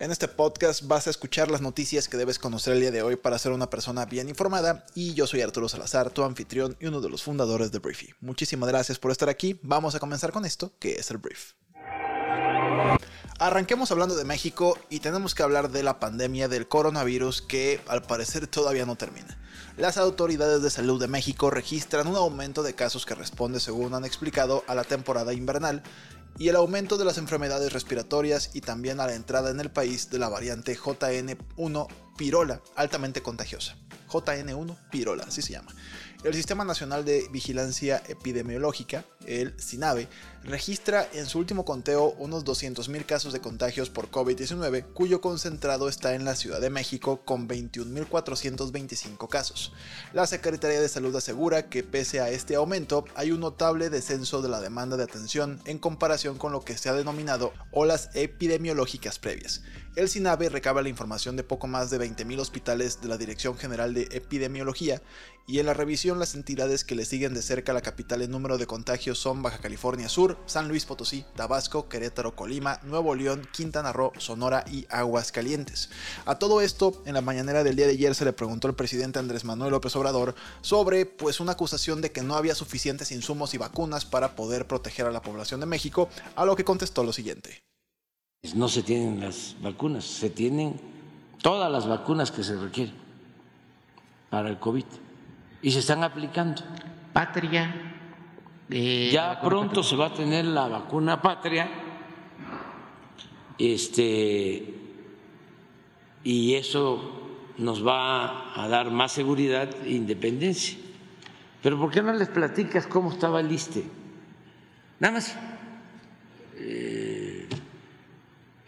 En este podcast vas a escuchar las noticias que debes conocer el día de hoy para ser una persona bien informada y yo soy Arturo Salazar, tu anfitrión y uno de los fundadores de Briefy. Muchísimas gracias por estar aquí, vamos a comenzar con esto que es el Brief. Arranquemos hablando de México y tenemos que hablar de la pandemia del coronavirus que al parecer todavía no termina. Las autoridades de salud de México registran un aumento de casos que responde, según han explicado, a la temporada invernal y el aumento de las enfermedades respiratorias y también a la entrada en el país de la variante JN1 Pirola, altamente contagiosa. JN1 Pirola, así se llama. El Sistema Nacional de Vigilancia Epidemiológica, el SINAVE, registra en su último conteo unos 200.000 casos de contagios por COVID-19, cuyo concentrado está en la Ciudad de México con 21.425 casos. La Secretaría de Salud asegura que pese a este aumento, hay un notable descenso de la demanda de atención en comparación con lo que se ha denominado olas epidemiológicas previas. El SINAVE recaba la información de poco más de 20.000 hospitales de la Dirección General de Epidemiología y en la revisión las entidades que le siguen de cerca la capital en número de contagios son Baja California Sur, San Luis Potosí, Tabasco, Querétaro, Colima, Nuevo León, Quintana Roo, Sonora y Aguascalientes. A todo esto, en la mañanera del día de ayer se le preguntó al presidente Andrés Manuel López Obrador sobre pues una acusación de que no había suficientes insumos y vacunas para poder proteger a la población de México, a lo que contestó lo siguiente. No se tienen las vacunas, se tienen todas las vacunas que se requieren para el COVID y se están aplicando. Patria. Eh, ya pronto se va a tener la vacuna patria. Este y eso nos va a dar más seguridad e independencia. Pero ¿por qué no les platicas cómo estaba el ISTE? Nada más. Eh,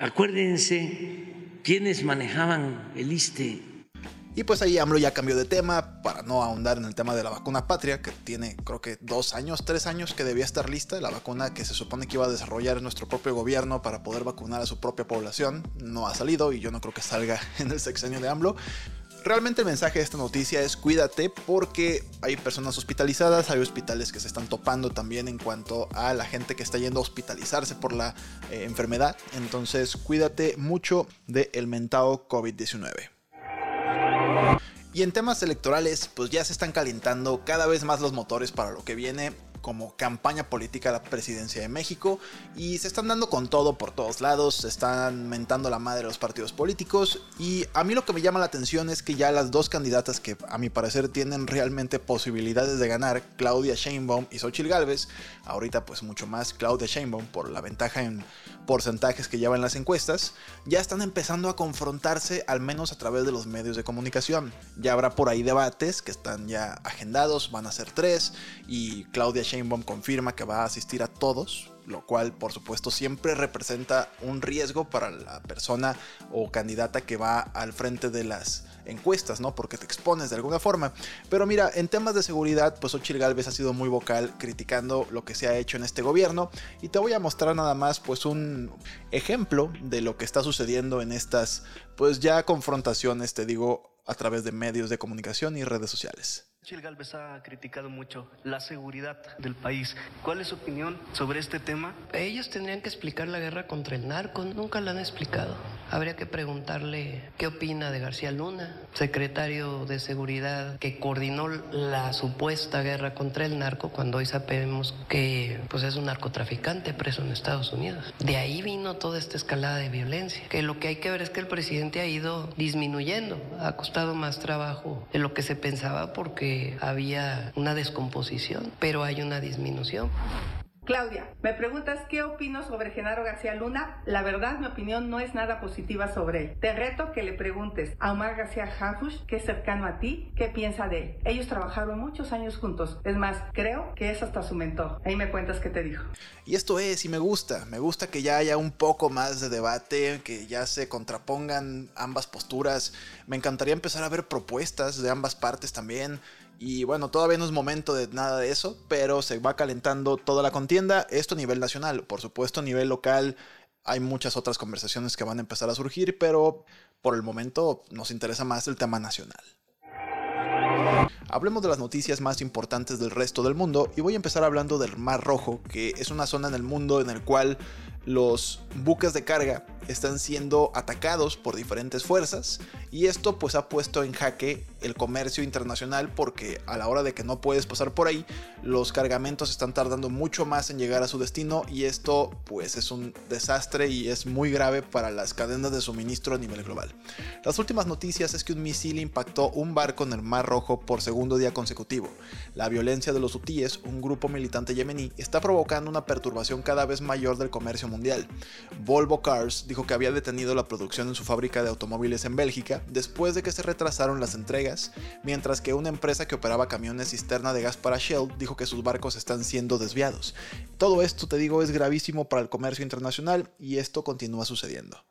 acuérdense quiénes manejaban el ISTE y pues ahí AMLO ya cambió de tema para no ahondar en el tema de la vacuna patria, que tiene creo que dos años, tres años que debía estar lista, la vacuna que se supone que iba a desarrollar nuestro propio gobierno para poder vacunar a su propia población, no ha salido y yo no creo que salga en el sexenio de AMLO. Realmente el mensaje de esta noticia es cuídate porque hay personas hospitalizadas, hay hospitales que se están topando también en cuanto a la gente que está yendo a hospitalizarse por la eh, enfermedad. Entonces cuídate mucho del mentado COVID-19. Y en temas electorales, pues ya se están calentando cada vez más los motores para lo que viene como campaña política a la presidencia de México y se están dando con todo por todos lados, se están mentando la madre de los partidos políticos y a mí lo que me llama la atención es que ya las dos candidatas que a mi parecer tienen realmente posibilidades de ganar, Claudia Sheinbaum y Xochitl Gálvez, ahorita pues mucho más Claudia Sheinbaum por la ventaja en porcentajes que llevan las encuestas, ya están empezando a confrontarse al menos a través de los medios de comunicación. Ya habrá por ahí debates que están ya agendados, van a ser tres y Claudia Sheinbaum confirma que va a asistir a todos, lo cual por supuesto siempre representa un riesgo para la persona o candidata que va al frente de las encuestas, ¿no? Porque te expones de alguna forma. Pero mira, en temas de seguridad, pues Ochil Galvez ha sido muy vocal criticando lo que se ha hecho en este gobierno y te voy a mostrar nada más pues un ejemplo de lo que está sucediendo en estas pues ya confrontaciones, te digo, a través de medios de comunicación y redes sociales. Chil Galvez ha criticado mucho la seguridad del país. ¿Cuál es su opinión sobre este tema? Ellos tendrían que explicar la guerra contra el narco, nunca la han explicado. Habría que preguntarle qué opina de García Luna, secretario de Seguridad que coordinó la supuesta guerra contra el narco cuando hoy sabemos que pues es un narcotraficante preso en Estados Unidos. De ahí vino toda esta escalada de violencia, que lo que hay que ver es que el presidente ha ido disminuyendo, ha costado más trabajo de lo que se pensaba porque había una descomposición, pero hay una disminución. Claudia, me preguntas qué opino sobre Genaro García Luna. La verdad, mi opinión no es nada positiva sobre él. Te reto que le preguntes a Omar García Harfush, que es cercano a ti, qué piensa de él. Ellos trabajaron muchos años juntos. Es más, creo que es hasta su mentor. Ahí me cuentas qué te dijo. Y esto es, y me gusta. Me gusta que ya haya un poco más de debate, que ya se contrapongan ambas posturas. Me encantaría empezar a ver propuestas de ambas partes también Y bueno, todavía no es momento de nada de eso, pero se va calentando toda la contienda, esto a nivel nacional, por supuesto a nivel local. Hay muchas otras conversaciones que van a empezar a surgir, pero por el momento nos interesa más el tema nacional. Hablemos de las noticias más importantes del resto del mundo y voy a empezar hablando del Mar Rojo, que es una zona en el mundo en el cual los buques de carga están siendo atacados por diferentes fuerzas y esto pues ha puesto en jaque el comercio internacional porque a la hora de que no puedes pasar por ahí los cargamentos están tardando mucho más en llegar a su destino y esto pues es un desastre y es muy grave para las cadenas de suministro a nivel global. Las últimas noticias es que un misil impactó un barco en el Mar Rojo por segundo día consecutivo. La violencia de los hutíes, un grupo militante yemení, está provocando una perturbación cada vez mayor del comercio mundial. Volvo Cars dijo que había detenido la producción en su fábrica de automóviles en Bélgica después de que se retrasaron las entregas, mientras que una empresa que operaba camiones cisterna de gas para Shell dijo que sus barcos están siendo desviados. Todo esto, te digo, es gravísimo para el comercio internacional y esto continúa sucediendo.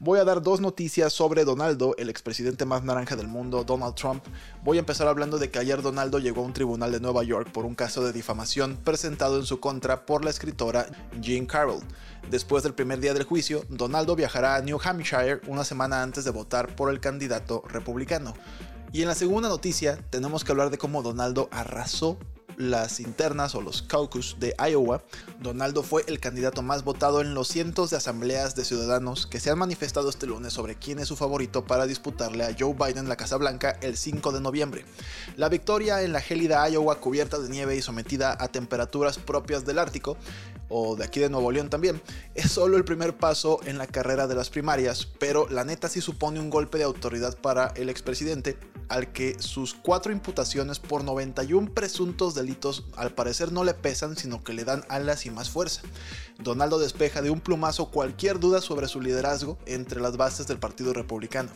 Voy a dar dos noticias sobre Donaldo, el expresidente más naranja del mundo, Donald Trump. Voy a empezar hablando de que ayer Donaldo llegó a un tribunal de Nueva York por un caso de difamación presentado en su contra por la escritora Jean Carroll. Después del primer día del juicio, Donaldo viajará a New Hampshire una semana antes de votar por el candidato republicano. Y en la segunda noticia tenemos que hablar de cómo Donaldo arrasó las internas o los caucus de Iowa, Donaldo fue el candidato más votado en los cientos de asambleas de ciudadanos que se han manifestado este lunes sobre quién es su favorito para disputarle a Joe Biden la Casa Blanca el 5 de noviembre. La victoria en la gélida Iowa cubierta de nieve y sometida a temperaturas propias del Ártico o de aquí de Nuevo León también, es solo el primer paso en la carrera de las primarias, pero la neta sí supone un golpe de autoridad para el expresidente, al que sus cuatro imputaciones por 91 presuntos delitos al parecer no le pesan, sino que le dan alas y más fuerza. Donaldo despeja de un plumazo cualquier duda sobre su liderazgo entre las bases del Partido Republicano.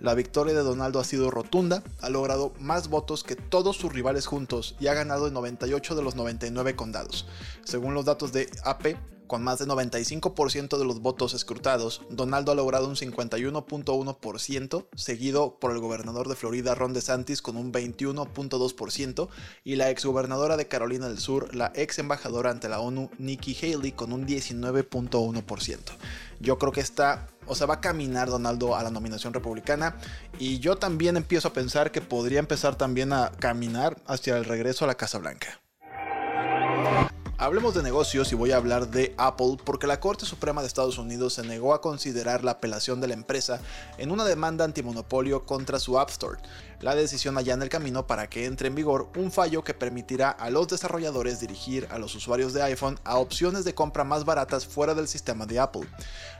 La victoria de Donaldo ha sido rotunda, ha logrado más votos que todos sus rivales juntos y ha ganado en 98 de los 99 condados. Según los datos de AP, con más de 95% de los votos escrutados, Donaldo ha logrado un 51.1%, seguido por el gobernador de Florida Ron DeSantis con un 21.2% y la exgobernadora de Carolina del Sur, la ex embajadora ante la ONU Nikki Haley con un 19.1%. Yo creo que está, o sea, va a caminar Donaldo a la nominación republicana y yo también empiezo a pensar que podría empezar también a caminar hacia el regreso a la Casa Blanca. Hablemos de negocios y voy a hablar de Apple porque la Corte Suprema de Estados Unidos se negó a considerar la apelación de la empresa en una demanda antimonopolio contra su App Store. La decisión allana el camino para que entre en vigor un fallo que permitirá a los desarrolladores dirigir a los usuarios de iPhone a opciones de compra más baratas fuera del sistema de Apple.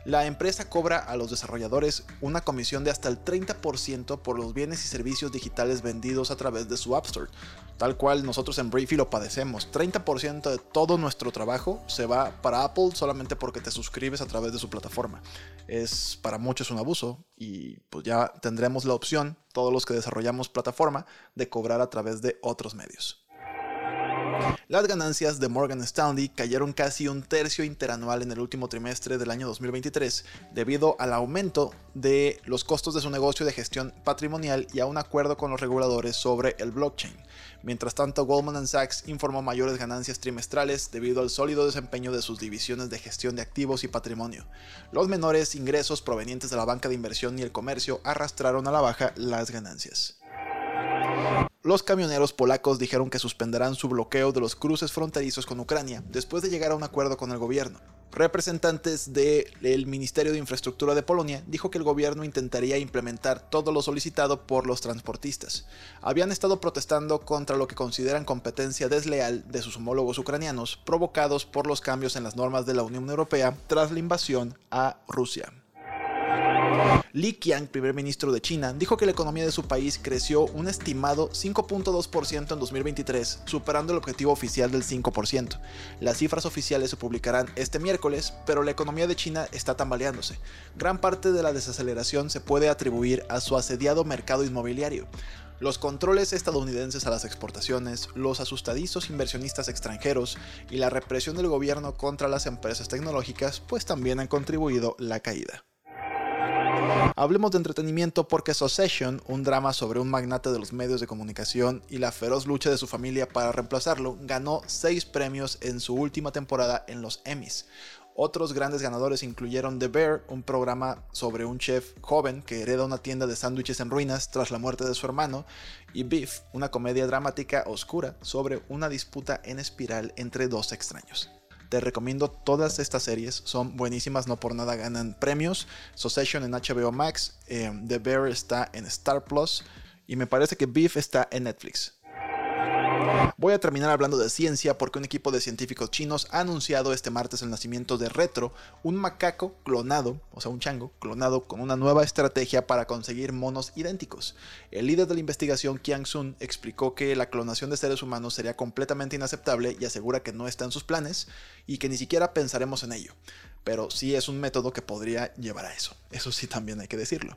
La empresa cobra a los desarrolladores una comisión de hasta el 30% por los bienes y servicios digitales vendidos a través de su App Store, tal cual nosotros en Briefy lo padecemos. 30% de todo nuestro trabajo se va para Apple solamente porque te suscribes a través de su plataforma. Es para muchos un abuso y pues ya tendremos la opción, todos los que desarrollamos plataforma, de cobrar a través de otros medios. Las ganancias de Morgan Stanley cayeron casi un tercio interanual en el último trimestre del año 2023 debido al aumento de los costos de su negocio de gestión patrimonial y a un acuerdo con los reguladores sobre el blockchain. Mientras tanto, Goldman Sachs informó mayores ganancias trimestrales debido al sólido desempeño de sus divisiones de gestión de activos y patrimonio. Los menores ingresos provenientes de la banca de inversión y el comercio arrastraron a la baja las ganancias. Los camioneros polacos dijeron que suspenderán su bloqueo de los cruces fronterizos con Ucrania después de llegar a un acuerdo con el gobierno. Representantes del Ministerio de Infraestructura de Polonia dijo que el gobierno intentaría implementar todo lo solicitado por los transportistas. Habían estado protestando contra lo que consideran competencia desleal de sus homólogos ucranianos provocados por los cambios en las normas de la Unión Europea tras la invasión a Rusia. Li Qiang, primer ministro de China, dijo que la economía de su país creció un estimado 5.2% en 2023, superando el objetivo oficial del 5%. Las cifras oficiales se publicarán este miércoles, pero la economía de China está tambaleándose. Gran parte de la desaceleración se puede atribuir a su asediado mercado inmobiliario. Los controles estadounidenses a las exportaciones, los asustadizos inversionistas extranjeros y la represión del gobierno contra las empresas tecnológicas pues también han contribuido la caída. Hablemos de entretenimiento porque Succession, un drama sobre un magnate de los medios de comunicación y la feroz lucha de su familia para reemplazarlo, ganó 6 premios en su última temporada en los Emmys. Otros grandes ganadores incluyeron The Bear, un programa sobre un chef joven que hereda una tienda de sándwiches en ruinas tras la muerte de su hermano, y Beef, una comedia dramática oscura sobre una disputa en espiral entre dos extraños. Te recomiendo todas estas series, son buenísimas, no por nada ganan premios. Succession en HBO Max, eh, The Bear está en Star Plus y me parece que Beef está en Netflix. Voy a terminar hablando de ciencia porque un equipo de científicos chinos ha anunciado este martes el nacimiento de Retro, un macaco clonado, o sea, un chango clonado con una nueva estrategia para conseguir monos idénticos. El líder de la investigación, Qiang Sun, explicó que la clonación de seres humanos sería completamente inaceptable y asegura que no está en sus planes y que ni siquiera pensaremos en ello. Pero sí es un método que podría llevar a eso. Eso sí también hay que decirlo.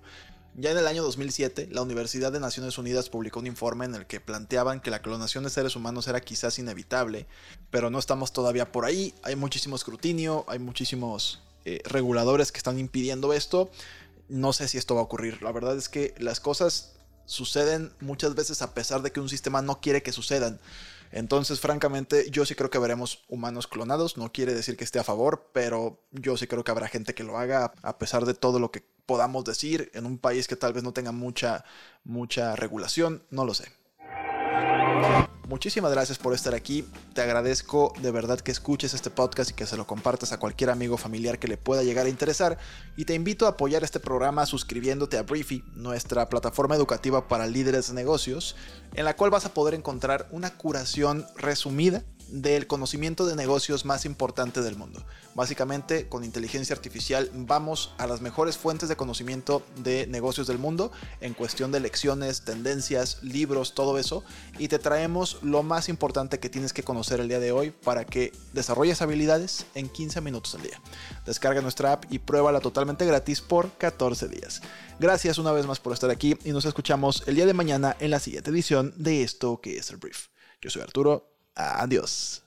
Ya en el año 2007, la Universidad de Naciones Unidas publicó un informe en el que planteaban que la clonación de seres humanos era quizás inevitable, pero no estamos todavía por ahí, hay muchísimo escrutinio, hay muchísimos eh, reguladores que están impidiendo esto, no sé si esto va a ocurrir, la verdad es que las cosas suceden muchas veces a pesar de que un sistema no quiere que sucedan. Entonces, francamente, yo sí creo que veremos humanos clonados. No quiere decir que esté a favor, pero yo sí creo que habrá gente que lo haga a pesar de todo lo que podamos decir en un país que tal vez no tenga mucha, mucha regulación, no lo sé. Muchísimas gracias por estar aquí. Te agradezco de verdad que escuches este podcast y que se lo compartas a cualquier amigo familiar que le pueda llegar a interesar. Y te invito a apoyar este programa suscribiéndote a Briefy, nuestra plataforma educativa para líderes de negocios, en la cual vas a poder encontrar una curación resumida del conocimiento de negocios más importante del mundo. Básicamente, con inteligencia artificial vamos a las mejores fuentes de conocimiento de negocios del mundo en cuestión de lecciones, tendencias, libros, todo eso, y te traemos lo más importante que tienes que conocer el día de hoy para que desarrolles habilidades en 15 minutos al día. Descarga nuestra app y pruébala totalmente gratis por 14 días. Gracias una vez más por estar aquí y nos escuchamos el día de mañana en la siguiente edición de esto que es el brief. Yo soy Arturo Adiós.